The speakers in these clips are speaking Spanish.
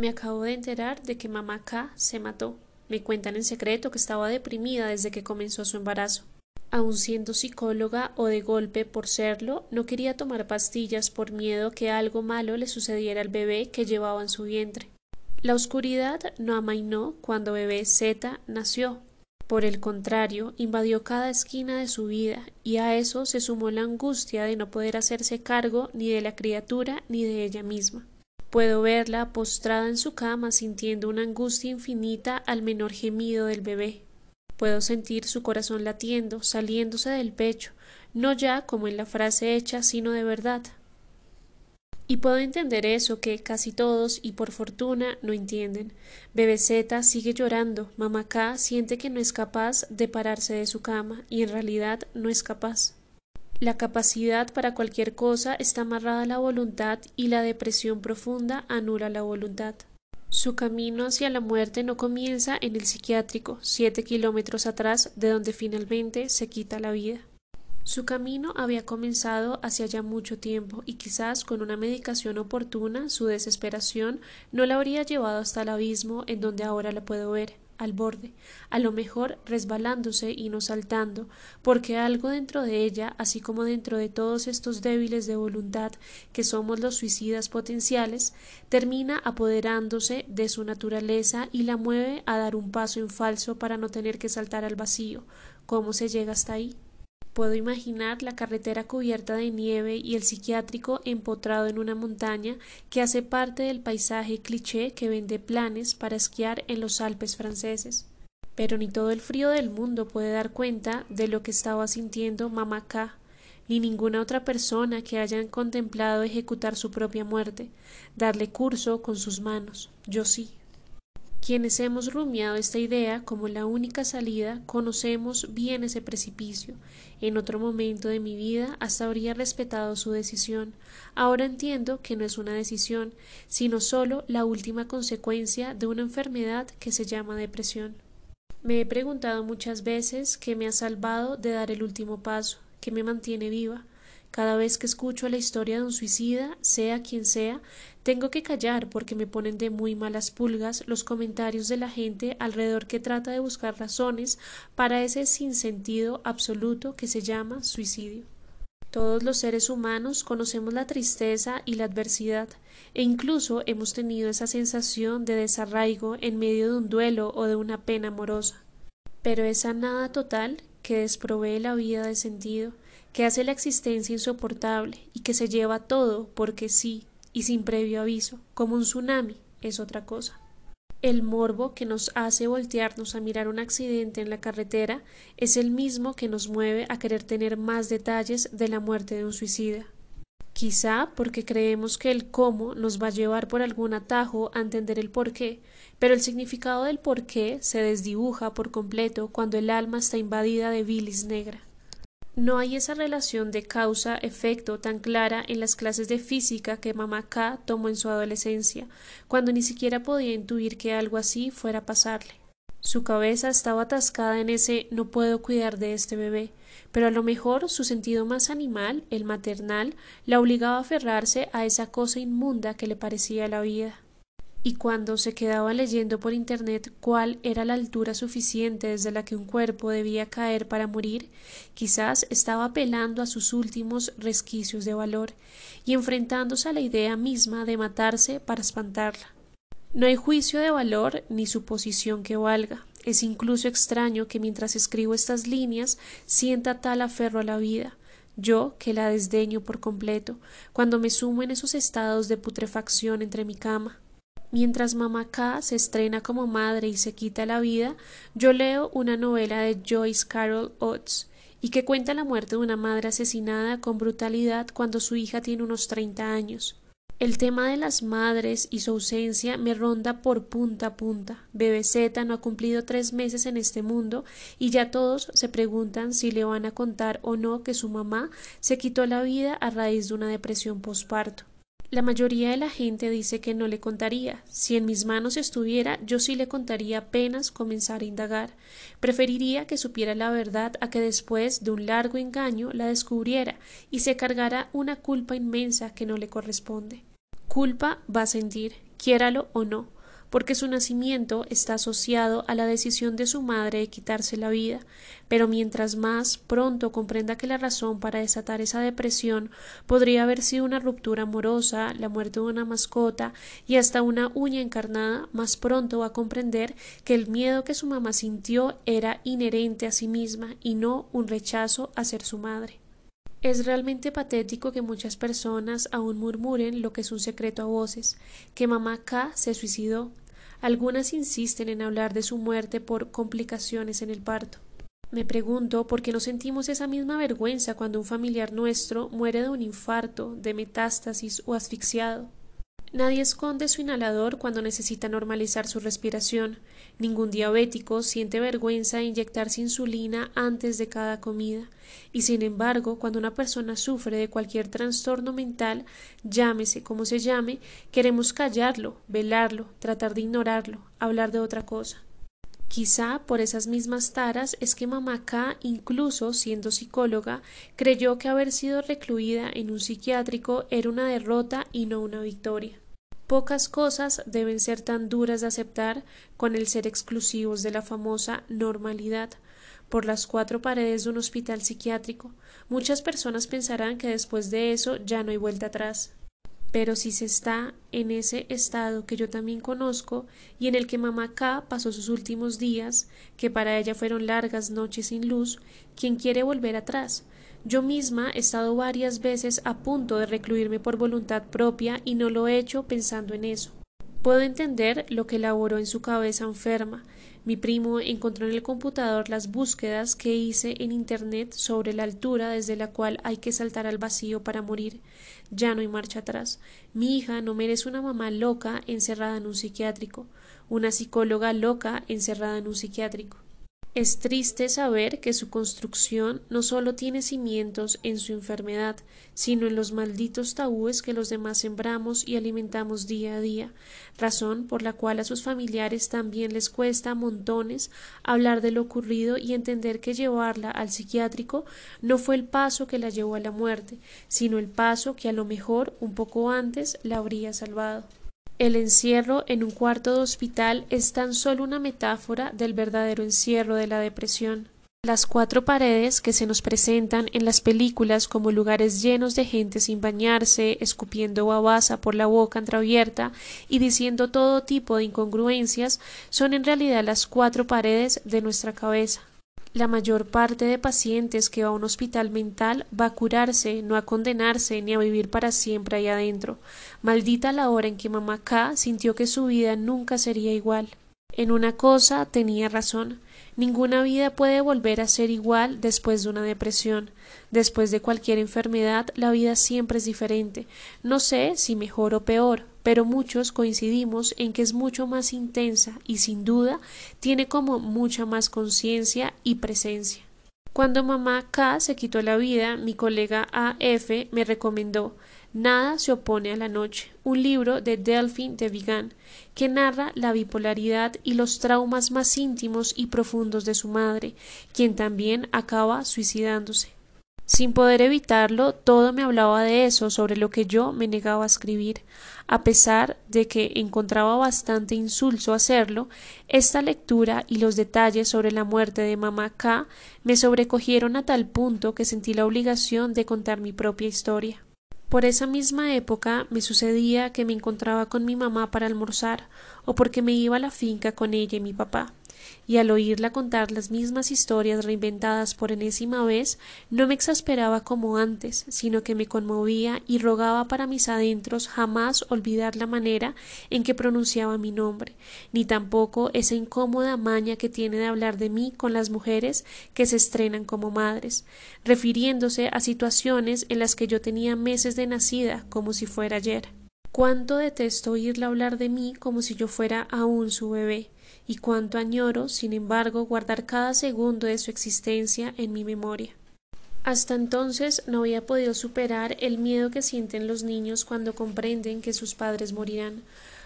Me acabo de enterar de que mamá K se mató. Me cuentan en secreto que estaba deprimida desde que comenzó su embarazo. Aun siendo psicóloga o de golpe por serlo, no quería tomar pastillas por miedo que algo malo le sucediera al bebé que llevaba en su vientre. La oscuridad no amainó cuando bebé Z nació. Por el contrario, invadió cada esquina de su vida, y a eso se sumó la angustia de no poder hacerse cargo ni de la criatura ni de ella misma. Puedo verla postrada en su cama sintiendo una angustia infinita al menor gemido del bebé. Puedo sentir su corazón latiendo, saliéndose del pecho, no ya como en la frase hecha, sino de verdad. Y puedo entender eso que casi todos, y por fortuna, no entienden. Bebeceta sigue llorando, mamá K siente que no es capaz de pararse de su cama, y en realidad no es capaz. La capacidad para cualquier cosa está amarrada a la voluntad y la depresión profunda anula la voluntad. Su camino hacia la muerte no comienza en el psiquiátrico, siete kilómetros atrás de donde finalmente se quita la vida. Su camino había comenzado hacia ya mucho tiempo y quizás con una medicación oportuna su desesperación no la habría llevado hasta el abismo en donde ahora la puedo ver al borde, a lo mejor resbalándose y no saltando, porque algo dentro de ella, así como dentro de todos estos débiles de voluntad que somos los suicidas potenciales, termina apoderándose de su naturaleza y la mueve a dar un paso en falso para no tener que saltar al vacío. ¿Cómo se llega hasta ahí? Puedo imaginar la carretera cubierta de nieve y el psiquiátrico empotrado en una montaña que hace parte del paisaje cliché que vende planes para esquiar en los Alpes franceses. Pero ni todo el frío del mundo puede dar cuenta de lo que estaba sintiendo mamá K, ni ninguna otra persona que hayan contemplado ejecutar su propia muerte, darle curso con sus manos. Yo sí. Quienes hemos rumiado esta idea como la única salida, conocemos bien ese precipicio. En otro momento de mi vida hasta habría respetado su decisión. Ahora entiendo que no es una decisión, sino solo la última consecuencia de una enfermedad que se llama depresión. Me he preguntado muchas veces qué me ha salvado de dar el último paso, qué me mantiene viva. Cada vez que escucho la historia de un suicida, sea quien sea, tengo que callar porque me ponen de muy malas pulgas los comentarios de la gente alrededor que trata de buscar razones para ese sinsentido absoluto que se llama suicidio. Todos los seres humanos conocemos la tristeza y la adversidad, e incluso hemos tenido esa sensación de desarraigo en medio de un duelo o de una pena amorosa. Pero esa nada total que desprovee la vida de sentido, que hace la existencia insoportable y que se lleva todo porque sí y sin previo aviso, como un tsunami, es otra cosa. El morbo que nos hace voltearnos a mirar un accidente en la carretera es el mismo que nos mueve a querer tener más detalles de la muerte de un suicida. Quizá porque creemos que el cómo nos va a llevar por algún atajo a entender el por qué, pero el significado del por qué se desdibuja por completo cuando el alma está invadida de bilis negra. No hay esa relación de causa-efecto tan clara en las clases de física que mamá K tomó en su adolescencia, cuando ni siquiera podía intuir que algo así fuera a pasarle. Su cabeza estaba atascada en ese no puedo cuidar de este bebé, pero a lo mejor su sentido más animal, el maternal, la obligaba a aferrarse a esa cosa inmunda que le parecía la vida y cuando se quedaba leyendo por Internet cuál era la altura suficiente desde la que un cuerpo debía caer para morir, quizás estaba apelando a sus últimos resquicios de valor y enfrentándose a la idea misma de matarse para espantarla. No hay juicio de valor ni suposición que valga. Es incluso extraño que mientras escribo estas líneas sienta tal aferro a la vida, yo que la desdeño por completo, cuando me sumo en esos estados de putrefacción entre mi cama, Mientras Mamá K se estrena como madre y se quita la vida, yo leo una novela de Joyce Carol Oates y que cuenta la muerte de una madre asesinada con brutalidad cuando su hija tiene unos treinta años. El tema de las madres y su ausencia me ronda por punta a punta. Bebeceta no ha cumplido tres meses en este mundo y ya todos se preguntan si le van a contar o no que su mamá se quitó la vida a raíz de una depresión posparto. La mayoría de la gente dice que no le contaría. Si en mis manos estuviera, yo sí le contaría apenas comenzar a indagar. Preferiría que supiera la verdad a que después de un largo engaño la descubriera y se cargara una culpa inmensa que no le corresponde. Culpa va a sentir, quiéralo o no, porque su nacimiento está asociado a la decisión de su madre de quitarse la vida, pero mientras más pronto comprenda que la razón para desatar esa depresión podría haber sido una ruptura amorosa, la muerte de una mascota y hasta una uña encarnada, más pronto va a comprender que el miedo que su mamá sintió era inherente a sí misma y no un rechazo a ser su madre. Es realmente patético que muchas personas aún murmuren lo que es un secreto a voces, que mamá K se suicidó. Algunas insisten en hablar de su muerte por complicaciones en el parto. Me pregunto por qué no sentimos esa misma vergüenza cuando un familiar nuestro muere de un infarto, de metástasis o asfixiado. Nadie esconde su inhalador cuando necesita normalizar su respiración. Ningún diabético siente vergüenza de inyectarse insulina antes de cada comida. Y sin embargo, cuando una persona sufre de cualquier trastorno mental, llámese como se llame, queremos callarlo, velarlo, tratar de ignorarlo, hablar de otra cosa. Quizá por esas mismas taras es que mamá K, incluso siendo psicóloga, creyó que haber sido recluida en un psiquiátrico era una derrota y no una victoria. Pocas cosas deben ser tan duras de aceptar con el ser exclusivos de la famosa normalidad por las cuatro paredes de un hospital psiquiátrico. Muchas personas pensarán que después de eso ya no hay vuelta atrás. Pero si se está en ese estado que yo también conozco y en el que mamá K pasó sus últimos días, que para ella fueron largas noches sin luz, ¿quién quiere volver atrás? Yo misma he estado varias veces a punto de recluirme por voluntad propia y no lo he hecho pensando en eso. Puedo entender lo que elaboró en su cabeza enferma, mi primo encontró en el computador las búsquedas que hice en Internet sobre la altura desde la cual hay que saltar al vacío para morir. Ya no hay marcha atrás. Mi hija no merece una mamá loca encerrada en un psiquiátrico, una psicóloga loca encerrada en un psiquiátrico. Es triste saber que su construcción no solo tiene cimientos en su enfermedad, sino en los malditos tabúes que los demás sembramos y alimentamos día a día, razón por la cual a sus familiares también les cuesta montones hablar de lo ocurrido y entender que llevarla al psiquiátrico no fue el paso que la llevó a la muerte, sino el paso que a lo mejor un poco antes la habría salvado. El encierro en un cuarto de hospital es tan solo una metáfora del verdadero encierro de la depresión. Las cuatro paredes que se nos presentan en las películas como lugares llenos de gente sin bañarse, escupiendo babasa por la boca entreabierta y diciendo todo tipo de incongruencias, son en realidad las cuatro paredes de nuestra cabeza. La mayor parte de pacientes que va a un hospital mental va a curarse, no a condenarse ni a vivir para siempre ahí adentro. Maldita la hora en que mamá K sintió que su vida nunca sería igual. En una cosa tenía razón. Ninguna vida puede volver a ser igual después de una depresión. Después de cualquier enfermedad, la vida siempre es diferente. No sé si mejor o peor, pero muchos coincidimos en que es mucho más intensa y sin duda tiene como mucha más conciencia y presencia. Cuando mamá K se quitó la vida, mi colega AF me recomendó Nada se opone a la noche, un libro de Delphine de Vigan, que narra la bipolaridad y los traumas más íntimos y profundos de su madre, quien también acaba suicidándose. Sin poder evitarlo, todo me hablaba de eso sobre lo que yo me negaba a escribir. A pesar de que encontraba bastante insulso hacerlo, esta lectura y los detalles sobre la muerte de mamá K me sobrecogieron a tal punto que sentí la obligación de contar mi propia historia. Por esa misma época me sucedía que me encontraba con mi mamá para almorzar, o porque me iba a la finca con ella y mi papá y al oírla contar las mismas historias reinventadas por enésima vez, no me exasperaba como antes, sino que me conmovía y rogaba para mis adentros jamás olvidar la manera en que pronunciaba mi nombre, ni tampoco esa incómoda maña que tiene de hablar de mí con las mujeres que se estrenan como madres, refiriéndose a situaciones en las que yo tenía meses de nacida como si fuera ayer. Cuánto detesto oírla hablar de mí como si yo fuera aún su bebé y cuánto añoro, sin embargo, guardar cada segundo de su existencia en mi memoria. Hasta entonces no había podido superar el miedo que sienten los niños cuando comprenden que sus padres morirán,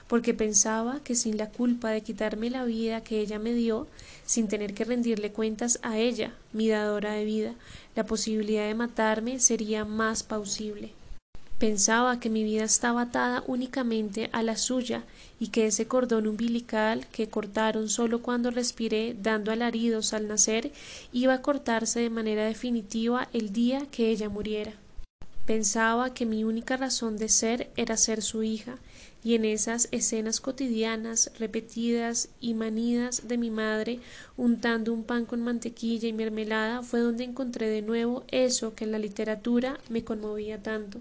porque pensaba que sin la culpa de quitarme la vida que ella me dio, sin tener que rendirle cuentas a ella, mi dadora de vida, la posibilidad de matarme sería más pausible. Pensaba que mi vida estaba atada únicamente a la suya y que ese cordón umbilical que cortaron solo cuando respiré dando alaridos al nacer iba a cortarse de manera definitiva el día que ella muriera. Pensaba que mi única razón de ser era ser su hija, y en esas escenas cotidianas, repetidas y manidas de mi madre, untando un pan con mantequilla y mermelada, fue donde encontré de nuevo eso que en la literatura me conmovía tanto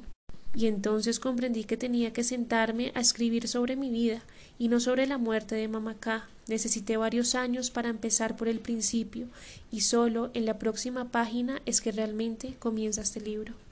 y entonces comprendí que tenía que sentarme a escribir sobre mi vida y no sobre la muerte de mamacá. Necesité varios años para empezar por el principio y solo en la próxima página es que realmente comienza este libro.